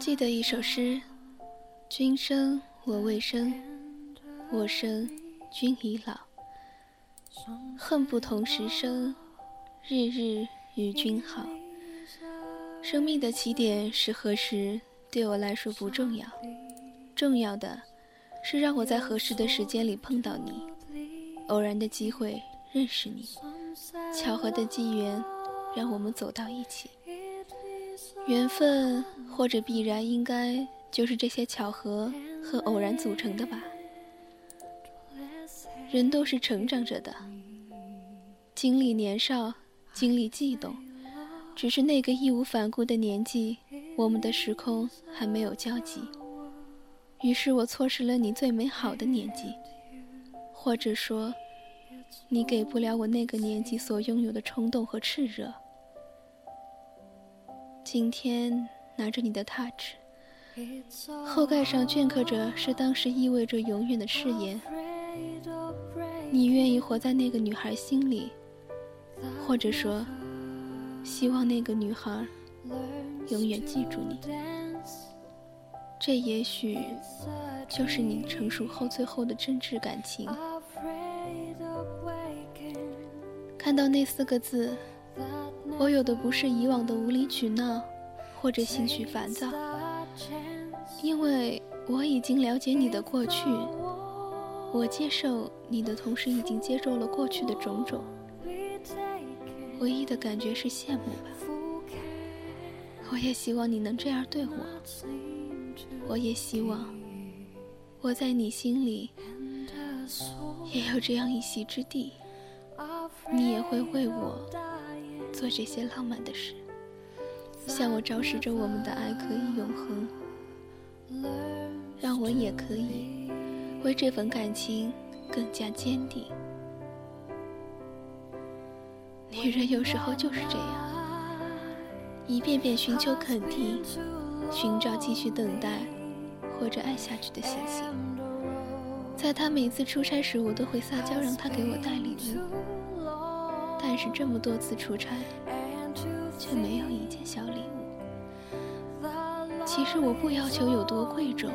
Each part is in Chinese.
记得一首诗：君生我未生，我生君已老。恨不同时生，日日与君好。生命的起点是何时，对我来说不重要，重要的是让我在合适的时间里碰到你，偶然的机会认识你，巧合的机缘让我们走到一起。缘分或者必然，应该就是这些巧合和偶然组成的吧。人都是成长着的，经历年少，经历悸动，只是那个义无反顾的年纪，我们的时空还没有交集。于是我错失了你最美好的年纪，或者说，你给不了我那个年纪所拥有的冲动和炽热。今天拿着你的 touch，，后盖上镌刻着是当时意味着永远的誓言。你愿意活在那个女孩心里，或者说，希望那个女孩永远记住你。这也许就是你成熟后最后的真挚感情。看到那四个字，我有的不是以往的无理取闹，或者情绪烦躁，因为我已经了解你的过去。我接受你的同时，已经接受了过去的种种。唯一的感觉是羡慕吧。我也希望你能这样对我。我也希望我在你心里也有这样一席之地。你也会为我做这些浪漫的事，向我昭示着我们的爱可以永恒，让我也可以。为这份感情更加坚定。女人有时候就是这样，一遍遍寻求肯定，寻找继续等待或者爱下去的信心。在她每次出差时，我都会撒娇让她给我带礼物，但是这么多次出差，却没有一件小礼物。其实我不要求有多贵重。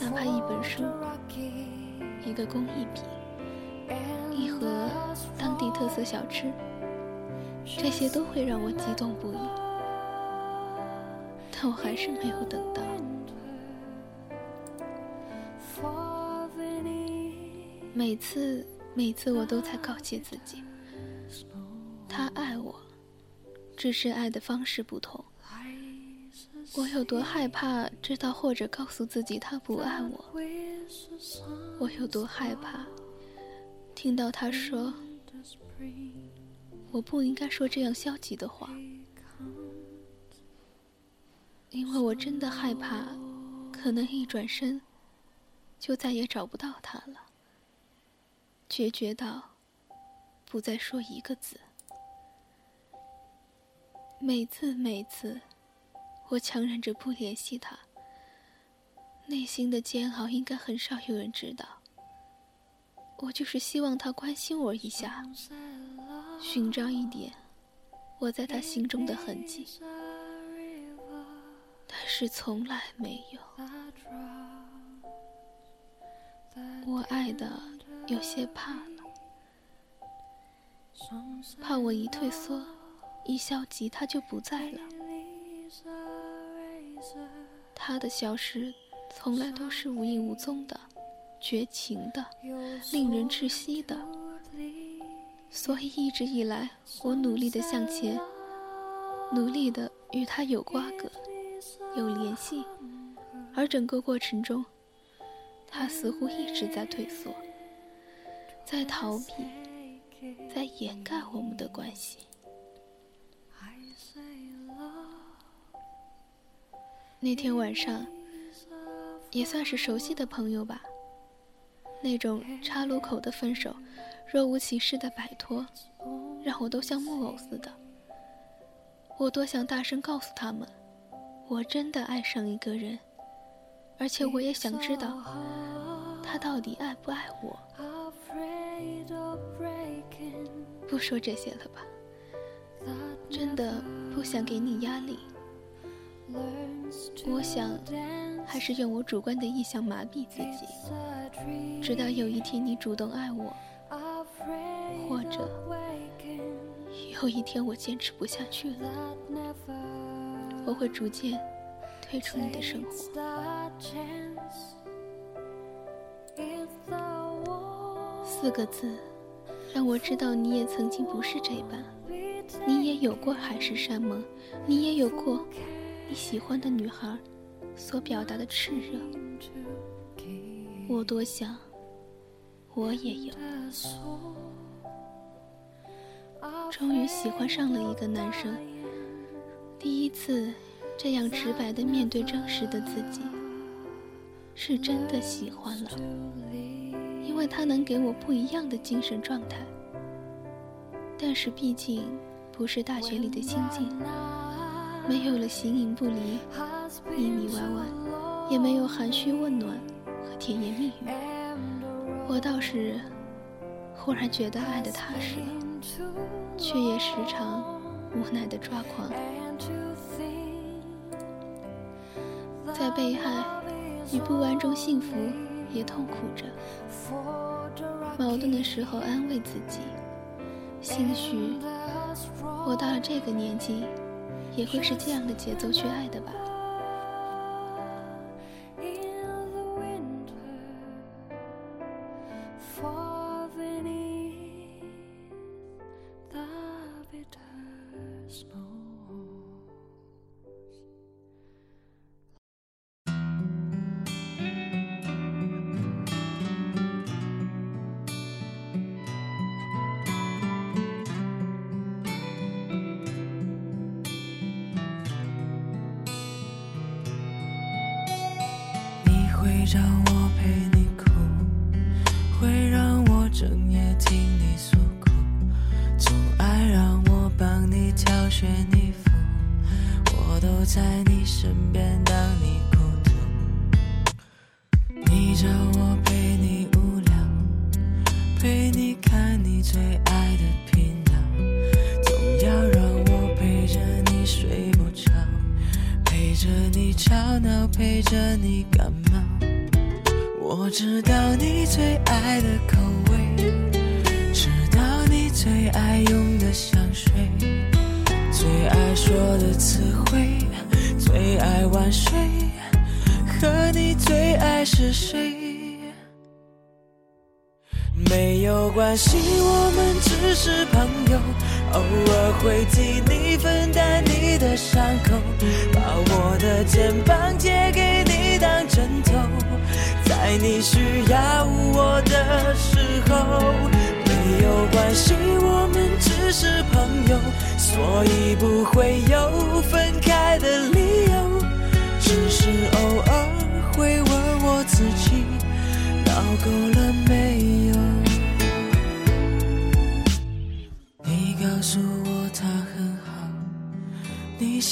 哪怕一本书、一个工艺品、一盒当地特色小吃，这些都会让我激动不已。但我还是没有等到。每次，每次我都在告诫自己，他爱我，只是爱的方式不同。我有多害怕知道或者告诉自己他不爱我？我有多害怕听到他说我不应该说这样消极的话？因为我真的害怕，可能一转身就再也找不到他了。决绝到不再说一个字。每次，每次。我强忍着不联系他，内心的煎熬应该很少有人知道。我就是希望他关心我一下，寻找一点我在他心中的痕迹，但是从来没有。我爱的有些怕了，怕我一退缩，一消极，他就不在了。他的消失，从来都是无影无踪的，绝情的，令人窒息的。所以一直以来，我努力的向前，努力的与他有瓜葛，有联系，而整个过程中，他似乎一直在退缩，在逃避，在掩盖我们的关系。那天晚上，也算是熟悉的朋友吧。那种岔路口的分手，若无其事的摆脱，让我都像木偶似的。我多想大声告诉他们，我真的爱上一个人，而且我也想知道，他到底爱不爱我。不说这些了吧，真的不想给你压力。我想，还是用我主观的意向麻痹自己，直到有一天你主动爱我，或者有一天我坚持不下去了，我会逐渐退出你的生活。四个字，让我知道你也曾经不是这般，你也有过海誓山盟，你也有过。你喜欢的女孩所表达的炽热，我多想我也有。终于喜欢上了一个男生，第一次这样直白的面对真实的自己，是真的喜欢了，因为他能给我不一样的精神状态。但是毕竟不是大学里的心境。没有了形影不离、腻腻歪歪，也没有含蓄问暖和甜言蜜语。我倒是忽然觉得爱的踏实了，却也时常无奈的抓狂。在被害与不安中幸福，也痛苦着。矛盾的时候安慰自己，兴许我到了这个年纪。也会是这样的节奏去爱的吧。陪着你吵闹，陪着你感冒。我知道你最爱的口味，知道你最爱用的香水，最爱说的词汇，最爱晚睡，和你最爱是谁？没有关系，我们只是朋友，偶尔会替你分担你的伤口，把我的肩膀借给你当枕头。在你需要我的时候，没有关系，我们只是朋友，所以不会有分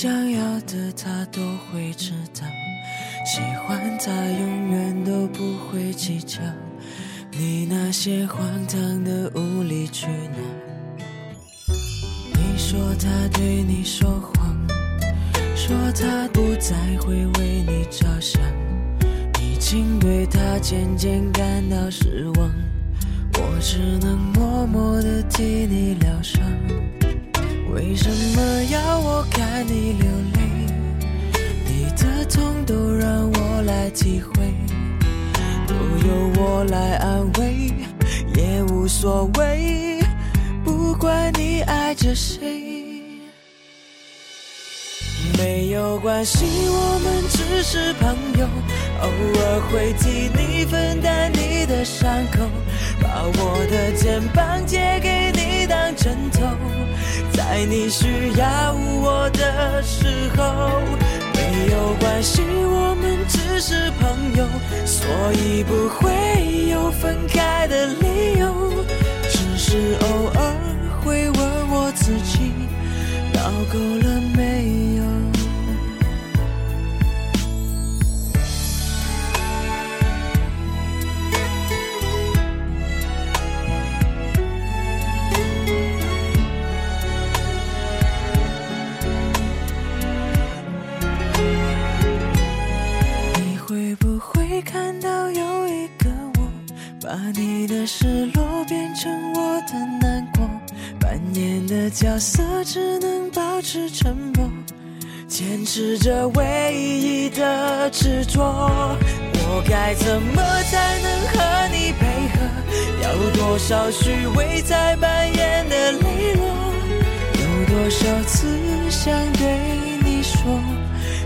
想要的他都会知道。喜欢他，永远都不会计较你那些荒唐的无理取闹。你说他对你说谎，说他不再会为你着想，已经对他渐渐感到失望。我只能默默地替你疗伤。我来体会，都由我来安慰，也无所谓，不管你爱着谁。没有关系，我们只是朋友，偶尔会替你分担你的伤口，把我的肩膀借给你当枕头，在你需要我的时候。没有关系，我们只是朋友，所以不会有分开的理由。只是偶尔会问我自己，多少虚伪在扮演的磊落？有多少次想对你说，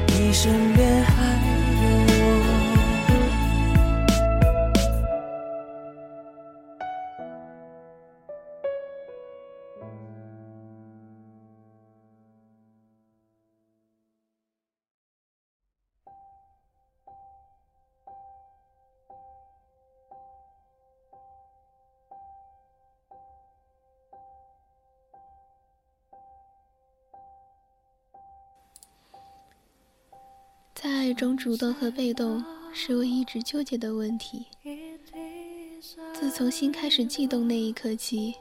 你身边还？在爱中，主动和被动是我一直纠结的问题。自从心开始悸动那一刻起，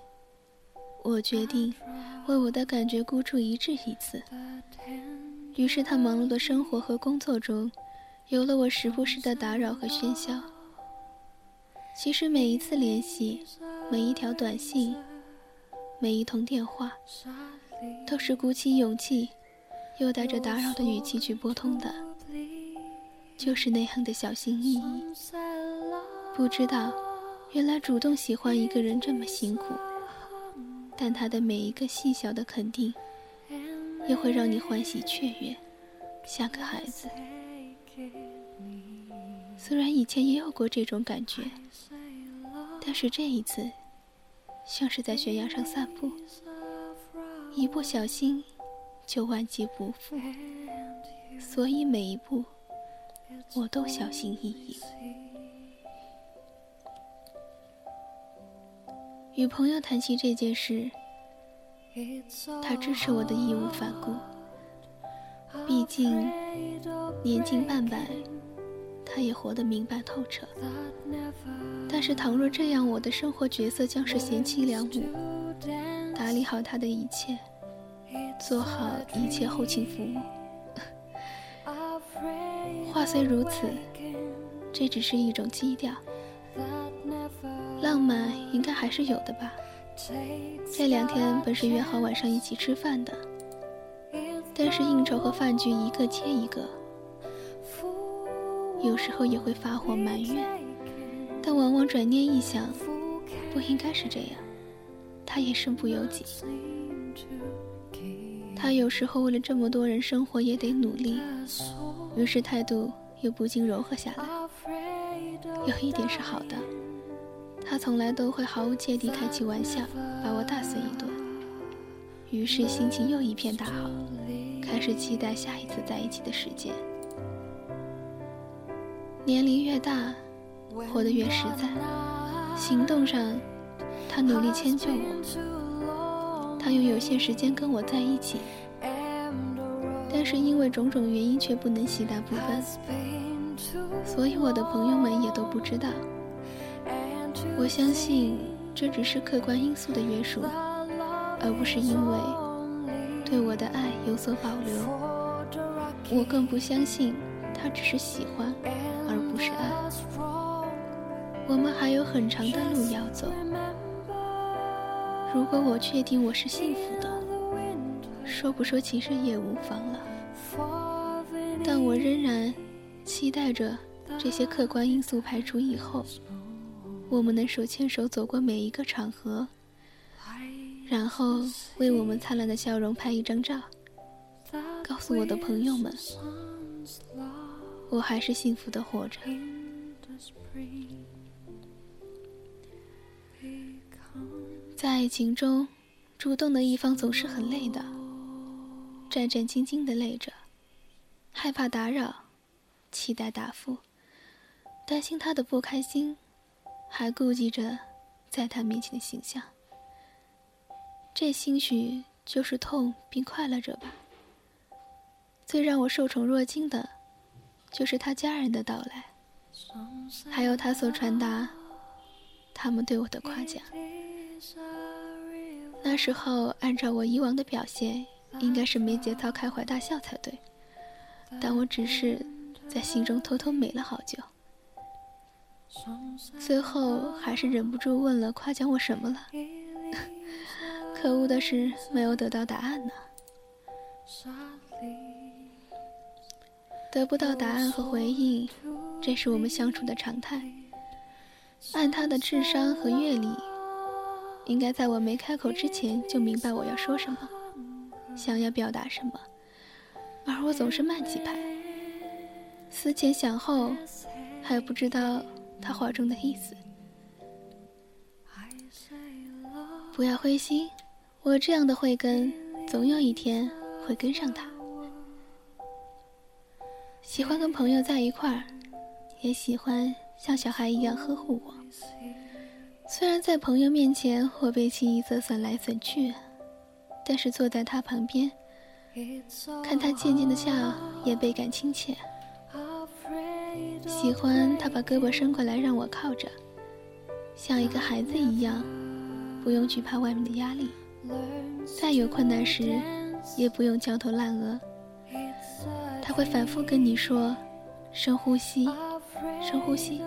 我决定为我的感觉孤注一掷一次。于是，他忙碌的生活和工作中，有了我时不时的打扰和喧嚣。其实，每一次联系，每一条短信，每一通电话，都是鼓起勇气，又带着打扰的语气去拨通的。就是那样的小心翼翼，不知道，原来主动喜欢一个人这么辛苦，但他的每一个细小的肯定，也会让你欢喜雀跃，像个孩子。虽然以前也有过这种感觉，但是这一次，像是在悬崖上散步，一不小心就万劫不复，所以每一步。我都小心翼翼。与朋友谈起这件事，他支持我的义无反顾。毕竟年近半百，他也活得明白透彻。但是倘若这样，我的生活角色将是贤妻良母，打理好他的一切，做好一切后勤服务。话虽如此，这只是一种基调，浪漫应该还是有的吧。这两天本是约好晚上一起吃饭的，但是应酬和饭局一个接一个，有时候也会发火埋怨，但往往转念一想，不应该是这样，他也身不由己。他有时候为了这么多人生活也得努力。于是态度又不禁柔和下来。有一点是好的，他从来都会毫无芥蒂开起玩笑，把我大碎一顿。于是心情又一片大好，开始期待下一次在一起的时间。年龄越大，活得越实在，行动上，他努力迁就我，他用有限时间跟我在一起。是因为种种原因，却不能喜大普奔，所以我的朋友们也都不知道。我相信这只是客观因素的约束，而不是因为对我的爱有所保留。我更不相信他只是喜欢，而不是爱。我们还有很长的路要走。如果我确定我是幸福的，说不说其实也无妨了。但我仍然期待着这些客观因素排除以后，我们能手牵手走过每一个场合，然后为我们灿烂的笑容拍一张照，告诉我的朋友们，我还是幸福的活着。在爱情中，主动的一方总是很累的，战战兢兢的累着。害怕打扰，期待答复，担心他的不开心，还顾忌着在他面前的形象。这兴许就是痛并快乐着吧。最让我受宠若惊的，就是他家人的到来，还有他所传达他们对我的夸奖。那时候，按照我以往的表现，应该是没节操、开怀大笑才对。但我只是在心中偷偷美了好久。最后还是忍不住问了：“夸奖我什么了？”可恶的是，没有得到答案呢。得不到答案和回应，这是我们相处的常态。按他的智商和阅历，应该在我没开口之前就明白我要说什么，想要表达什么，而我总是慢几拍，思前想后，还不知道他话中的意思。不要灰心，我这样的慧根，总有一天会跟上他。喜欢跟朋友在一块儿，也喜欢像小孩一样呵护我。虽然在朋友面前我被轻易色损来损去，但是坐在他旁边，看他渐渐的笑，也倍感亲切。喜欢他把胳膊伸过来让我靠着，像一个孩子一样，不用惧怕外面的压力，再有困难时也不用焦头烂额。他会反复跟你说：“深呼吸，深呼吸。”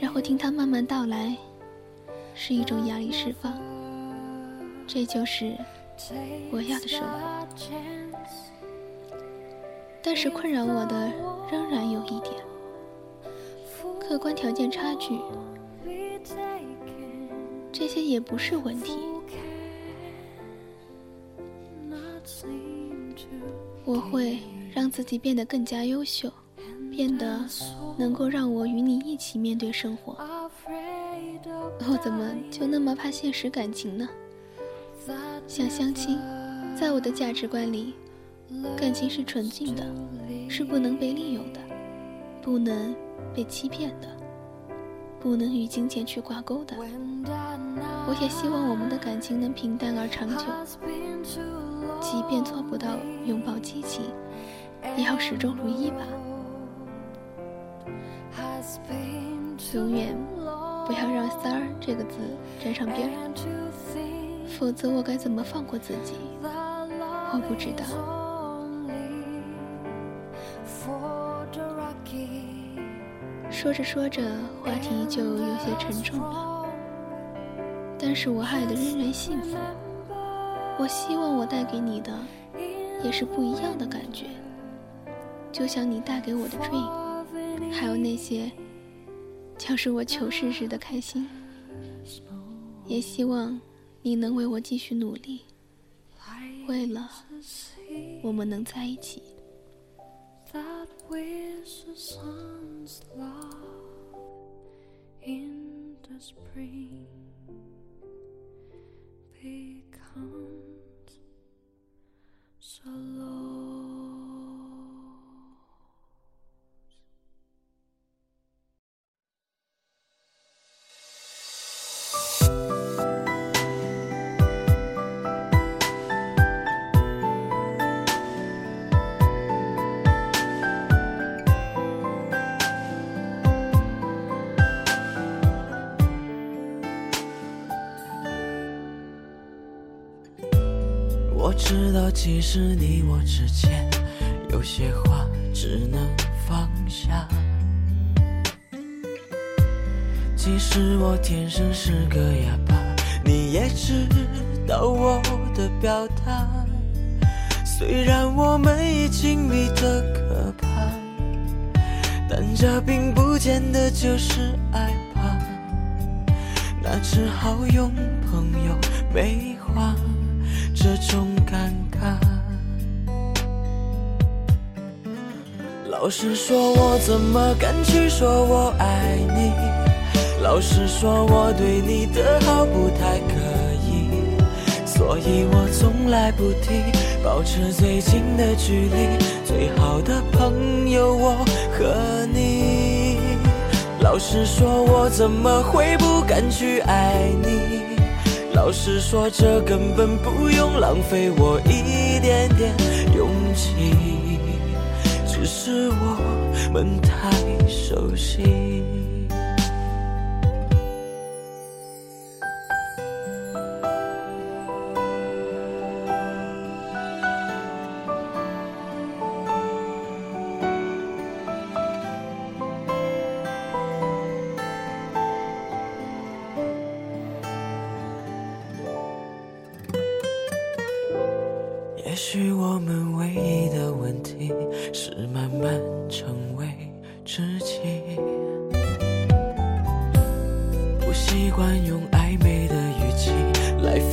然后听他慢慢道来，是一种压力释放。这就是我要的生活。但是困扰我的仍然有一点：客观条件差距。这些也不是问题。我会。让自己变得更加优秀，变得能够让我与你一起面对生活。我怎么就那么怕现实感情呢？想相亲，在我的价值观里，感情是纯净的，是不能被利用的，不能被欺骗的，不能与金钱去挂钩的。我也希望我们的感情能平淡而长久，即便做不到拥抱激情。也要始终如一吧，永远不要让“三儿”这个字沾上边儿，否则我该怎么放过自己？我不知道。说着说着，话题就有些沉重了，但是我爱的仍然幸福。我希望我带给你的，也是不一样的感觉。就像你带给我的 dream，还有那些，将是我求事时的开心。也希望你能为我继续努力，为了我们能在一起。知道，其实你我之间有些话只能放下。其实我天生是个哑巴，你也知道我的表达。虽然我们已经迷得可怕，但这并不见得就是爱吧。那只好用朋友美化这种。尴尬。老实说，我怎么敢去说我爱你？老实说，我对你的好不太可以，所以我从来不提，保持最近的距离。最好的朋友，我和你。老实说，我怎么会不敢去爱你？老实说，这根本不用浪费我一点点勇气，只是我们太熟悉。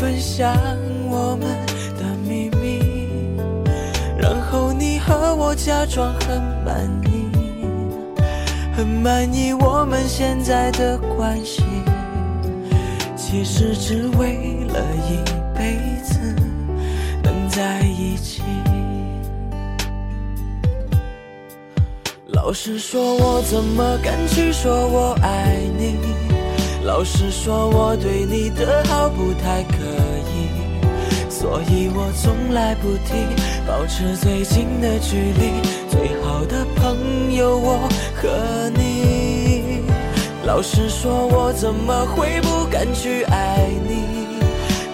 分享我们的秘密，然后你和我假装很满意，很满意我们现在的关系，其实只为了一辈子能。在一起。老实说，我怎么敢去说我爱你？老实说，我对你的好不太可，所以我从来不提，保持最近的距离。最好的朋友，我和你。老实说，我怎么会不敢去爱你？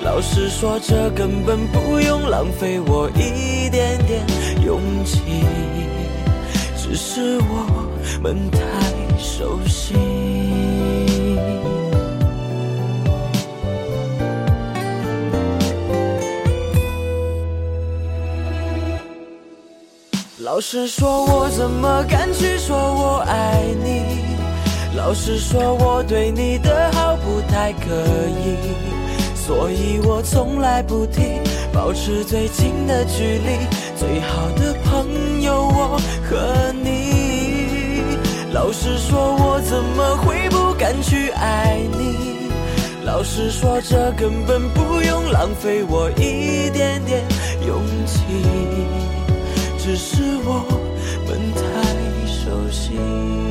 老实说，这根本不用浪费我一点点勇气，只是我们太熟悉。老实说，我怎么敢去说我爱你？老实说，我对你的好不太可以。所以我从来不提，保持最近的距离。最好的朋友，我和你。老实说，我怎么会不敢去爱你？老实说，这根本不用浪费我一点点勇气，只是我们太熟悉。